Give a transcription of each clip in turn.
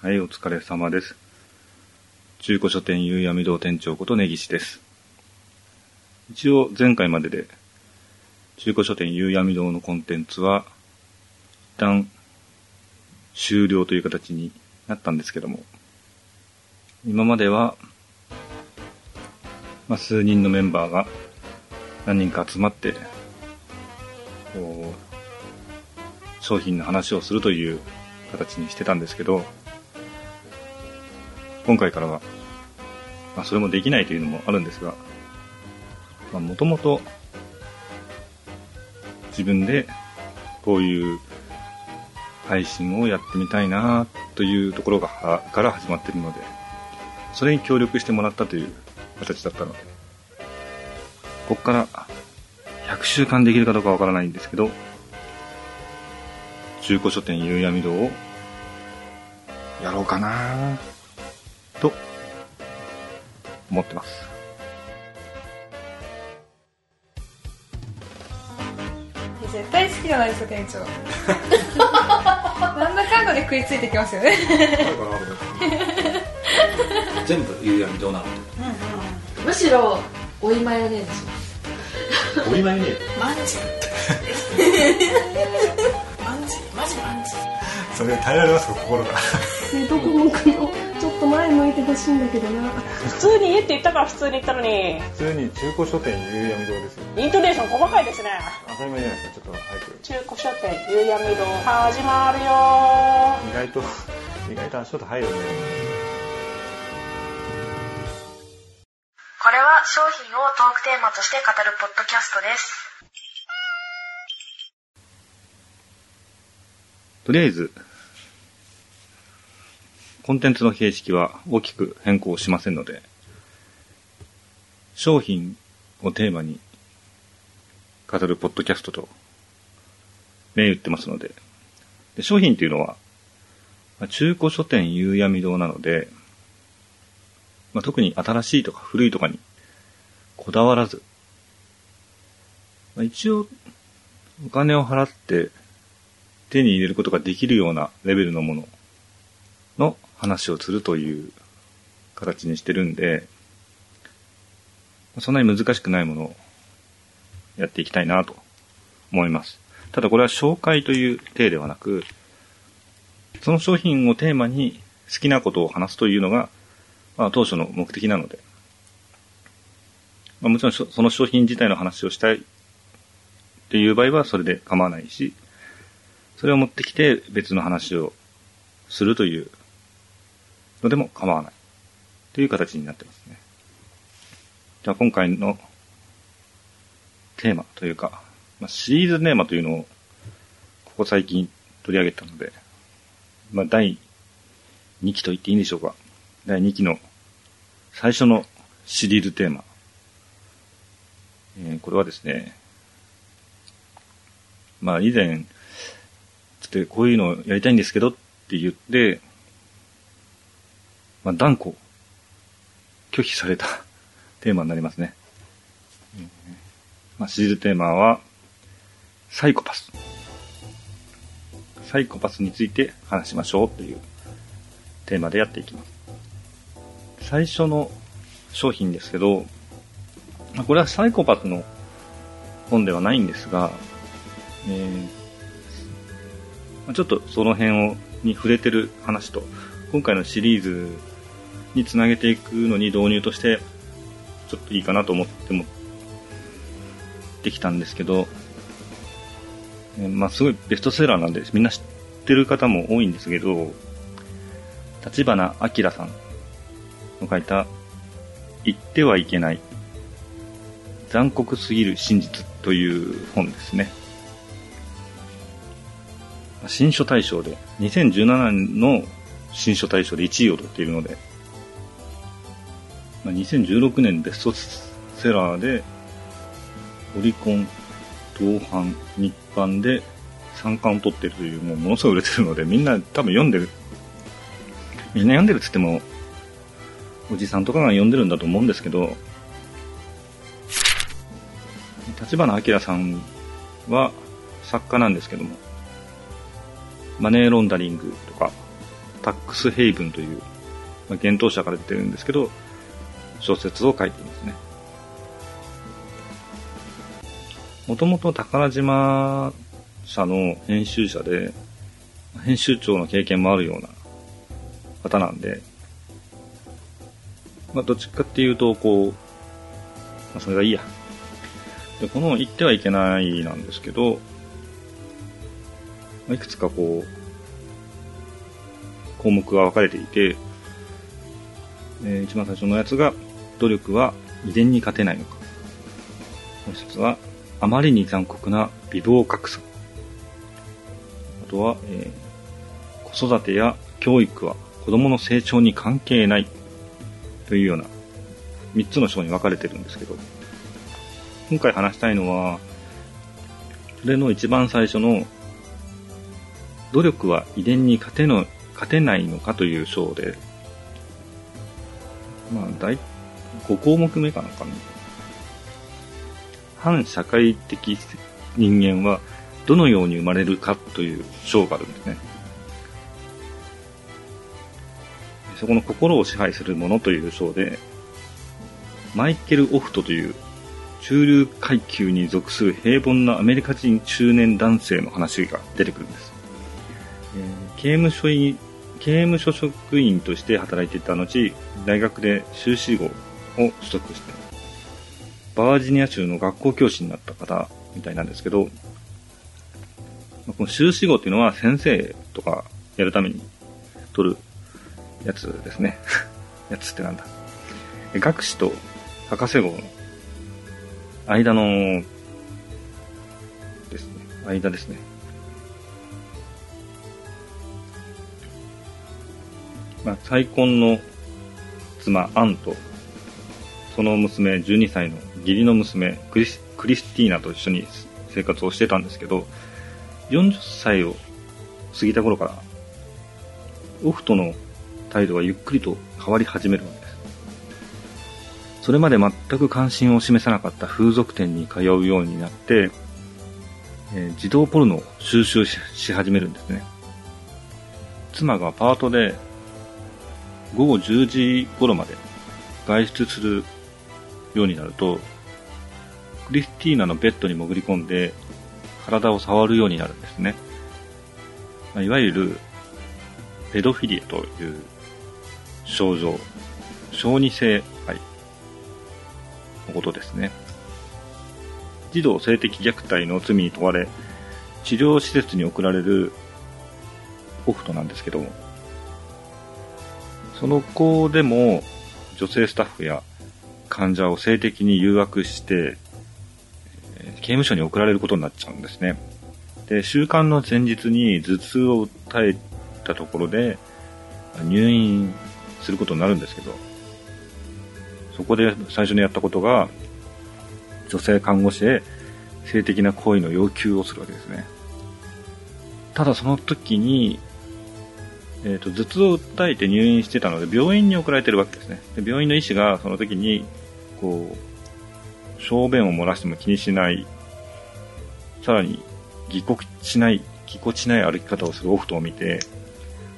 はい、お疲れ様です。中古書店夕闇堂店長こと根岸です。一応前回までで中古書店夕闇堂のコンテンツは一旦終了という形になったんですけども、今までは、まあ、数人のメンバーが何人か集まって、こう、商品の話をするという形にしてたんですけど、今回からは、まあ、それもできないというのもあるんですが、まあ、もともと、自分で、こういう配信をやってみたいなというところが、から始まっているので、それに協力してもらったという形だったので、ここから100週間できるかどうかわからないんですけど、中古書店夕闇堂をやろうかなと思ってます。絶対好きじゃないですか店長。なんだかんだで食いついてきますよね。全部夕闇堂なのむしろおいマヨネーズします。お見舞いねマンジマンジマジマンジそれ耐えられますか心が。どこ向くの？前向いてほしいんだけどな。普通に家って言ったから普通に言ったのに。普通に中古書店夕闇堂ですよ。イントネーション細かいですね。当たり前じゃないですか、ちょっと早く。中古書店夕闇堂。始まるよ。意外と、意外と足音入るね。これは商品をトークテーマとして語るポッドキャストです。とりあえず、コンテンツの形式は大きく変更しませんので、商品をテーマに語るポッドキャストと銘打ってますので、で商品っていうのは、まあ中古書店夕闇堂なので、まあ、特に新しいとか古いとかにこだわらず、まあ、一応お金を払って手に入れることができるようなレベルのものの話をするという形にしてるんで、そんなに難しくないものをやっていきたいなと思います。ただこれは紹介という体ではなく、その商品をテーマに好きなことを話すというのが、まあ、当初の目的なので、まあ、もちろんそその商品自体の話をしたいっていう場合はそれで構わないし、それを持ってきて別の話をするというのでも構わないという形になってますね。じゃあ今回のテーマというか、まあ、シリーズテーマというのをここ最近取り上げたので、まあ、第2期と言っていいんでしょうか。第2期の最初のシリーズテーマ。えーこれはですね、まあ以前、つってこういうのをやりたいんですけどって言って、まあ断固拒否された テーマになりますね。まあシリーズテーマは、サイコパス。サイコパスについて話しましょうというテーマでやっていきます。最初の商品ですけど、これはサイコパスの本ではないんですが、えーちょっとその辺をに触れてる話と、今回のシリーズにつなげていくのに導入として、ちょっといいかなと思っても、できたんですけど、えまあすごいベストセラーなんで、みんな知ってる方も多いんですけど、立花明さんの書いた、言ってはいけない、残酷すぎる真実という本ですね。新書大賞で、2017年の新書大賞で1位を取っているので、ま2016年ベストセラーで、オリコン、同伴、日版で3冠を取ってるという、もうものすごい売れてるので、みんな多分読んでる。みんな読んでるって言っても、おじさんとかが読んでるんだと思うんですけど、立花明さんは作家なんですけども、マネーロンダリングとか、タックスヘイブンという、まあ、幻冬者から出てるんですけど、小説を書いていますね。もともと宝島社の編集者で、編集長の経験もあるような方なんで、まあ、どっちかっていうと、こう、まあ、それがいいや。で、この言ってはいけないなんですけど、まあ、いくつかこう、項目が分かれていて、えー一番最初のやつが、努力は遺伝に勝てないのか。もう一つは、あまりに残酷な微動格差。あとは、えー子育てや教育は子供の成長に関係ないというような3つの章に分かれてるんですけど、今回話したいのは、それの一番最初の、努力は遺伝に勝ての勝てないのかという章で、まあ、大、5項目目かなんかな。反社会的人間はどのように生まれるかという章があるんですね。そこの心を支配するものという章で、マイケル・オフトという中流階級に属する平凡なアメリカ人中年男性の話が出てくるんです。えー刑務所に刑務所職員として働いていた後、大学で修士号を取得して、バージニア州の学校教師になった方みたいなんですけど、この修士号っていうのは先生とかやるために取るやつですね。やつってなんだ。学士と博士号の間のですね。間ですね。まあ、再婚の妻、アンと、その娘、12歳の義理の娘、クリスクリスティーナと一緒に生活をしてたんですけど、40歳を過ぎた頃から、オフとの態度がゆっくりと変わり始めるわけです。それまで全く関心を示さなかった風俗店に通うようになって、えー児童ポルノを収集し始めるんですね。妻がパートで午後10時頃まで外出するようになると、クリスティーナのベッドに潜り込んで体を触るようになるんですね。まいわゆるペドフィリアという症状、小児性愛のことですね。児童性的虐待の罪に問われ、治療施設に送られるオフトなんですけども、その子でも女性スタッフや患者を性的に誘惑して、刑務所に送られることになっちゃうんですね。で、週間の前日に頭痛を訴えたところで入院することになるんですけど、そこで最初にやったことが、女性看護師へ性的な行為の要求をするわけですね。ただその時に、えっ、と、頭痛を訴えて入院してたので、病院に送られてるわけですね。で病院の医師がその時に、こう、小便を漏らしても気にしない、さらに、ぎこちない、ぎこちない歩き方をするオフトを見て、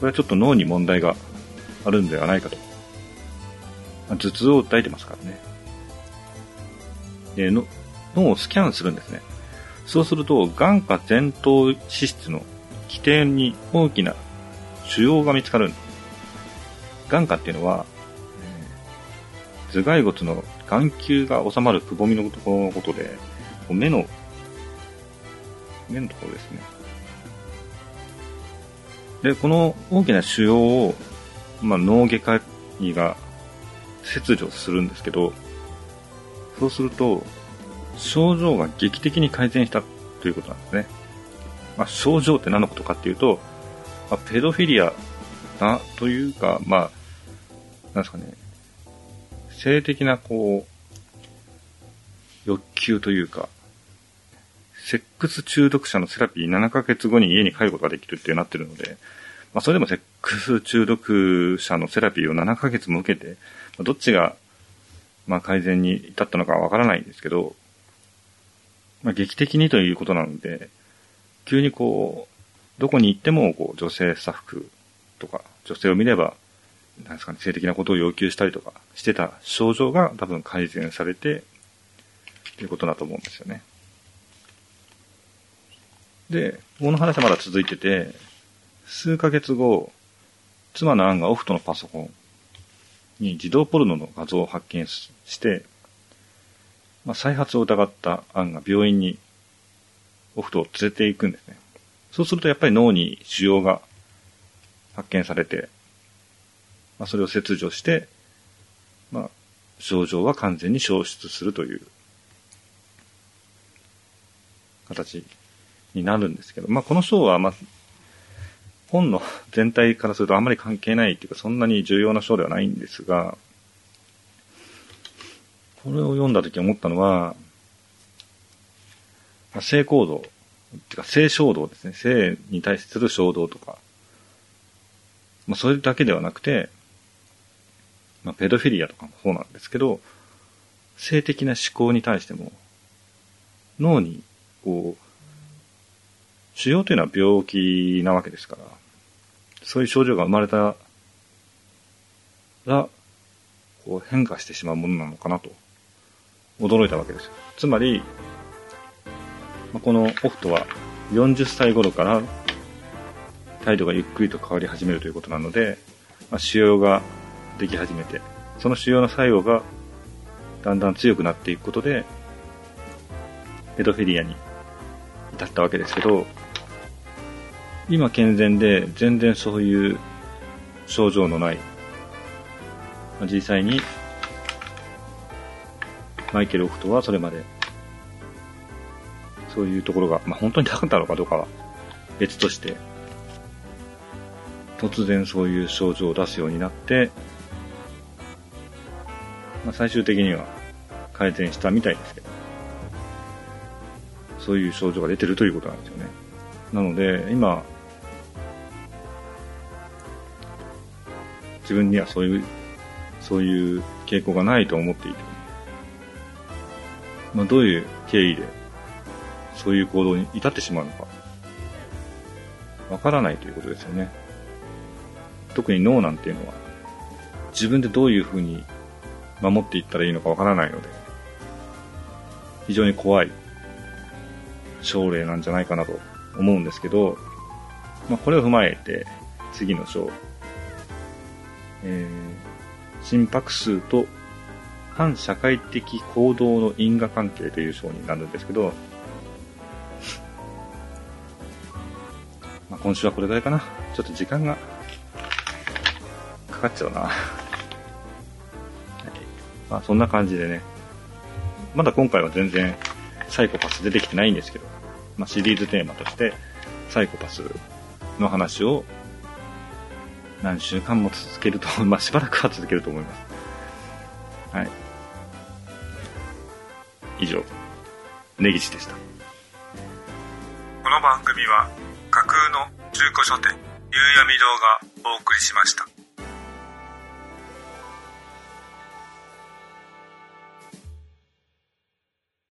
これはちょっと脳に問題があるんではないかと。まあ頭痛を訴えてますからね。での脳をスキャンするんですね。そうすると、眼下前頭脂質の起点に大きな腫瘍が見つかる。眼下っていうのは、えー頭蓋骨の眼球が収まるくぼみのところのことで、目の、目のところですね。で、この大きな腫瘍を、まあ、脳外科医が切除するんですけど、そうすると、症状が劇的に改善したということなんですね。まあ、症状って何のことかっていうと、まあ、ペドフィリアな、というか、まあ、なんですかね、性的なこう、欲求というか、セックス中毒者のセラピー7ヶ月後に家に帰ることができるってなってるので、まあ、それでもセックス中毒者のセラピーを7ヶ月も受けて、まどっちが、まあ、改善に至ったのかわからないんですけど、まあ、劇的にということなので、急にこう、どこに行ってもこう女性スタッフとか、女性を見れば、なんですかね、性的なことを要求したりとかしてた症状が多分改善されて、ということだと思うんですよね。で、この話はまだ続いてて、数ヶ月後、妻のアンがオフトのパソコンに自動ポルノの画像を発見して、まあ、再発を疑ったアンが病院にオフトを連れて行くんですね。そうするとやっぱり脳に腫瘍が発見されて、まあ、それを切除して、まあ、症状は完全に消失するという形になるんですけど、まあ、この章は、まあ、本の 全体からするとあまり関係ないっていうか、そんなに重要な章ではないんですが、これを読んだ時思ったのは、まあ、性行動、てか性衝動ですね。性に対する衝動とか、まあ、それだけではなくて、まあ、ペドフィリアとかもそうなんですけど、性的な思考に対しても、脳に、こう、腫瘍というのは病気なわけですから、そういう症状が生まれたら、こう変化してしまうものなのかなと、驚いたわけですよ。つまり、まあこのオフトは40歳頃から態度がゆっくりと変わり始めるということなので、まあ、腫瘍ができ始めて、その腫瘍の作用がだんだん強くなっていくことで、ペドフィリアに至ったわけですけど、今健全で全然そういう症状のない、まあ実際にマイケル・オフトはそれまでそういうところが、まあ、本当になかったのかどうかは別として、突然そういう症状を出すようになって、まあ、最終的には改善したみたいですけど、そういう症状が出てるということなんですよね。なので、今、自分にはそういう、そういう傾向がないと思っていて、まあ、どういう経緯でそういう行動に至ってしまうのか、わからないということですよね。特に脳なんていうのは、自分でどういうふうに守っていったらいいのかわからないので、非常に怖い症例なんじゃないかなと思うんですけど、まあ、これを踏まえて、次の章、えー、心拍数と反社会的行動の因果関係という章になるんですけど、今週はこれぐらいかな。ちょっと時間がかかっちゃうな。はい、まあ、そんな感じでね。まだ今回は全然サイコパス出てきてないんですけど、まあ、シリーズテーマとしてサイコパスの話を何週間も続けると、まあ、しばらくは続けると思います。はい。以上、根岸でした。この番組は架空の中古書店、夕闇堂がお送りしました。